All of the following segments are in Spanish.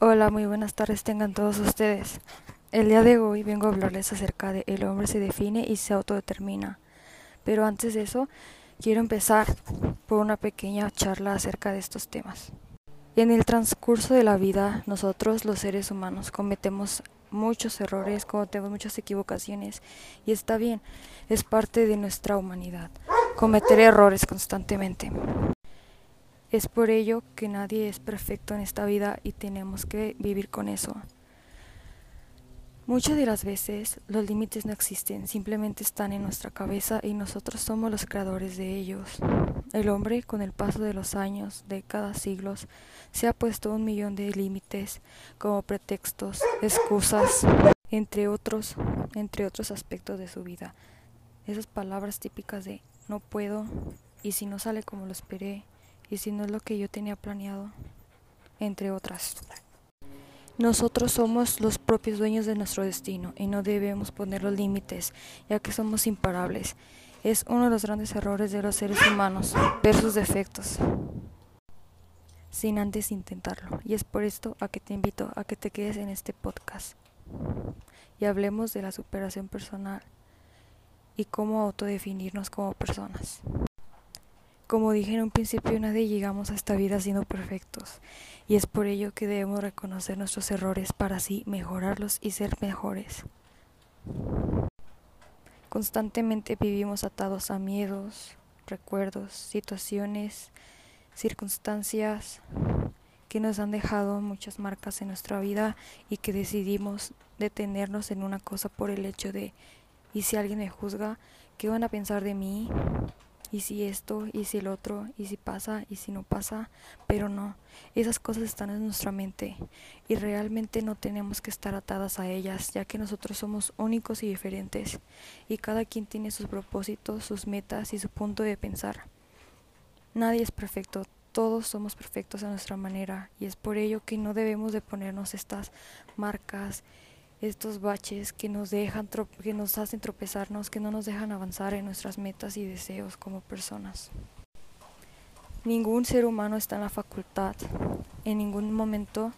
Hola, muy buenas tardes tengan todos ustedes. El día de hoy vengo a hablarles acerca de el hombre se define y se autodetermina. Pero antes de eso, quiero empezar por una pequeña charla acerca de estos temas. En el transcurso de la vida, nosotros los seres humanos cometemos muchos errores, cometemos muchas equivocaciones y está bien, es parte de nuestra humanidad cometer errores constantemente. Es por ello que nadie es perfecto en esta vida y tenemos que vivir con eso. Muchas de las veces los límites no existen, simplemente están en nuestra cabeza y nosotros somos los creadores de ellos. El hombre, con el paso de los años, décadas, siglos, se ha puesto un millón de límites como pretextos, excusas, entre otros, entre otros aspectos de su vida. Esas palabras típicas de no puedo, y si no sale como lo esperé, y si no es lo que yo tenía planeado, entre otras. Nosotros somos los propios dueños de nuestro destino y no debemos poner los límites, ya que somos imparables. Es uno de los grandes errores de los seres humanos, ver sus defectos, sin antes intentarlo. Y es por esto a que te invito a que te quedes en este podcast y hablemos de la superación personal y cómo autodefinirnos como personas. Como dije en un principio, nadie llegamos a esta vida siendo perfectos, y es por ello que debemos reconocer nuestros errores para así mejorarlos y ser mejores. Constantemente vivimos atados a miedos, recuerdos, situaciones, circunstancias que nos han dejado muchas marcas en nuestra vida y que decidimos detenernos en una cosa por el hecho de, ¿y si alguien me juzga? ¿Qué van a pensar de mí? Y si esto, y si el otro, y si pasa, y si no pasa, pero no, esas cosas están en nuestra mente y realmente no tenemos que estar atadas a ellas, ya que nosotros somos únicos y diferentes y cada quien tiene sus propósitos, sus metas y su punto de pensar. Nadie es perfecto, todos somos perfectos a nuestra manera y es por ello que no debemos de ponernos estas marcas estos baches que nos dejan que nos hacen tropezarnos, que no nos dejan avanzar en nuestras metas y deseos como personas. Ningún ser humano está en la facultad en ningún momento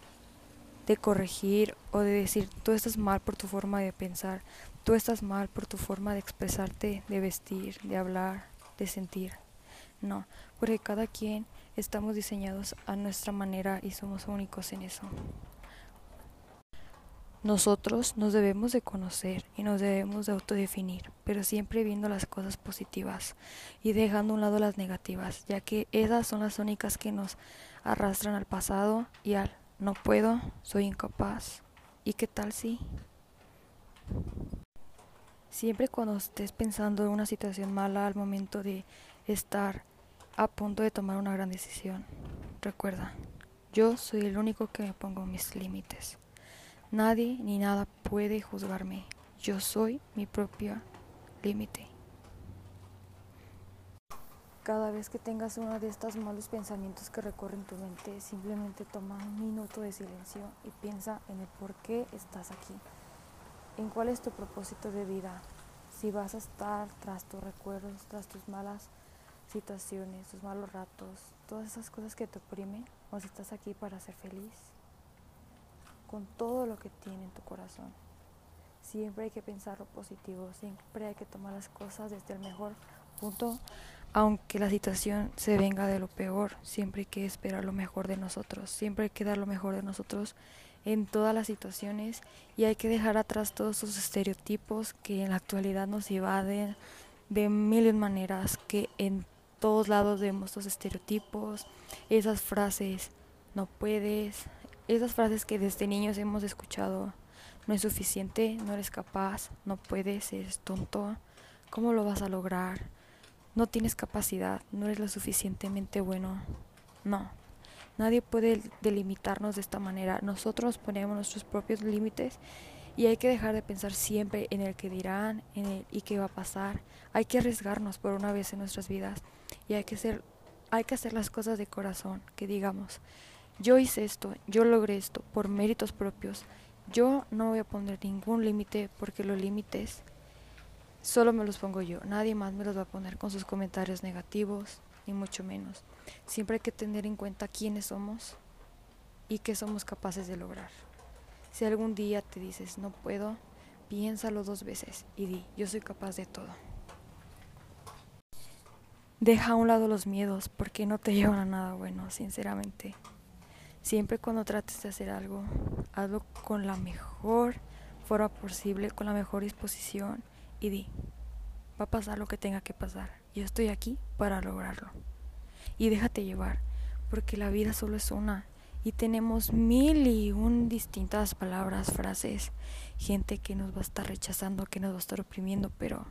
de corregir o de decir tú estás mal por tu forma de pensar, tú estás mal por tu forma de expresarte, de vestir, de hablar, de sentir. No, porque cada quien estamos diseñados a nuestra manera y somos únicos en eso. Nosotros nos debemos de conocer y nos debemos de autodefinir, pero siempre viendo las cosas positivas y dejando a un lado las negativas, ya que esas son las únicas que nos arrastran al pasado y al no puedo, soy incapaz. ¿Y qué tal si? Siempre cuando estés pensando en una situación mala al momento de estar a punto de tomar una gran decisión, recuerda, yo soy el único que me pongo mis límites. Nadie ni nada puede juzgarme. Yo soy mi propio límite. Cada vez que tengas uno de estos malos pensamientos que recorren tu mente, simplemente toma un minuto de silencio y piensa en el por qué estás aquí. En cuál es tu propósito de vida. Si vas a estar tras tus recuerdos, tras tus malas situaciones, tus malos ratos, todas esas cosas que te oprimen, o si estás aquí para ser feliz con todo lo que tiene en tu corazón. Siempre hay que pensar lo positivo, siempre hay que tomar las cosas desde el mejor punto, aunque la situación se venga de lo peor, siempre hay que esperar lo mejor de nosotros, siempre hay que dar lo mejor de nosotros en todas las situaciones y hay que dejar atrás todos esos estereotipos que en la actualidad nos evaden de mil maneras, que en todos lados vemos estos estereotipos, esas frases, no puedes, esas frases que desde niños hemos escuchado, no es suficiente, no eres capaz, no puedes, eres tonto, ¿cómo lo vas a lograr? No tienes capacidad, no eres lo suficientemente bueno. No, nadie puede delimitarnos de esta manera. Nosotros ponemos nuestros propios límites y hay que dejar de pensar siempre en el que dirán en el y qué va a pasar. Hay que arriesgarnos por una vez en nuestras vidas y hay que hacer, hay que hacer las cosas de corazón, que digamos, yo hice esto, yo logré esto por méritos propios. Yo no voy a poner ningún límite porque los límites solo me los pongo yo. Nadie más me los va a poner con sus comentarios negativos, ni mucho menos. Siempre hay que tener en cuenta quiénes somos y qué somos capaces de lograr. Si algún día te dices no puedo, piénsalo dos veces y di yo soy capaz de todo. Deja a un lado los miedos porque no te llevan a nada bueno, sinceramente. Siempre cuando trates de hacer algo, hazlo con la mejor forma posible, con la mejor disposición y di, va a pasar lo que tenga que pasar. Yo estoy aquí para lograrlo. Y déjate llevar, porque la vida solo es una y tenemos mil y un distintas palabras, frases, gente que nos va a estar rechazando, que nos va a estar oprimiendo, pero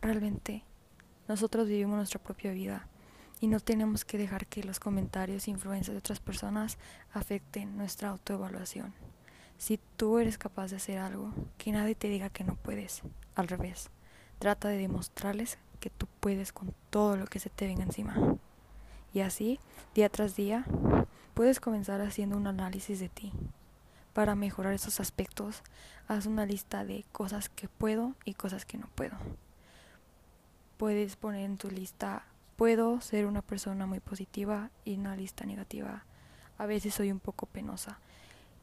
realmente nosotros vivimos nuestra propia vida y no tenemos que dejar que los comentarios e influencias de otras personas afecten nuestra autoevaluación. Si tú eres capaz de hacer algo, que nadie te diga que no puedes. Al revés, trata de demostrarles que tú puedes con todo lo que se te venga encima. Y así, día tras día, puedes comenzar haciendo un análisis de ti. Para mejorar esos aspectos, haz una lista de cosas que puedo y cosas que no puedo. Puedes poner en tu lista Puedo ser una persona muy positiva y una lista negativa. A veces soy un poco penosa.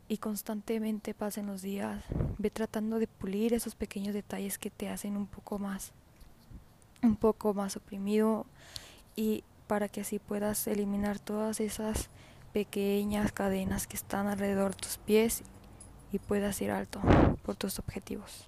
Y constantemente pasen los días, ve tratando de pulir esos pequeños detalles que te hacen un poco más, un poco más oprimido y para que así puedas eliminar todas esas pequeñas cadenas que están alrededor de tus pies y puedas ir alto por tus objetivos.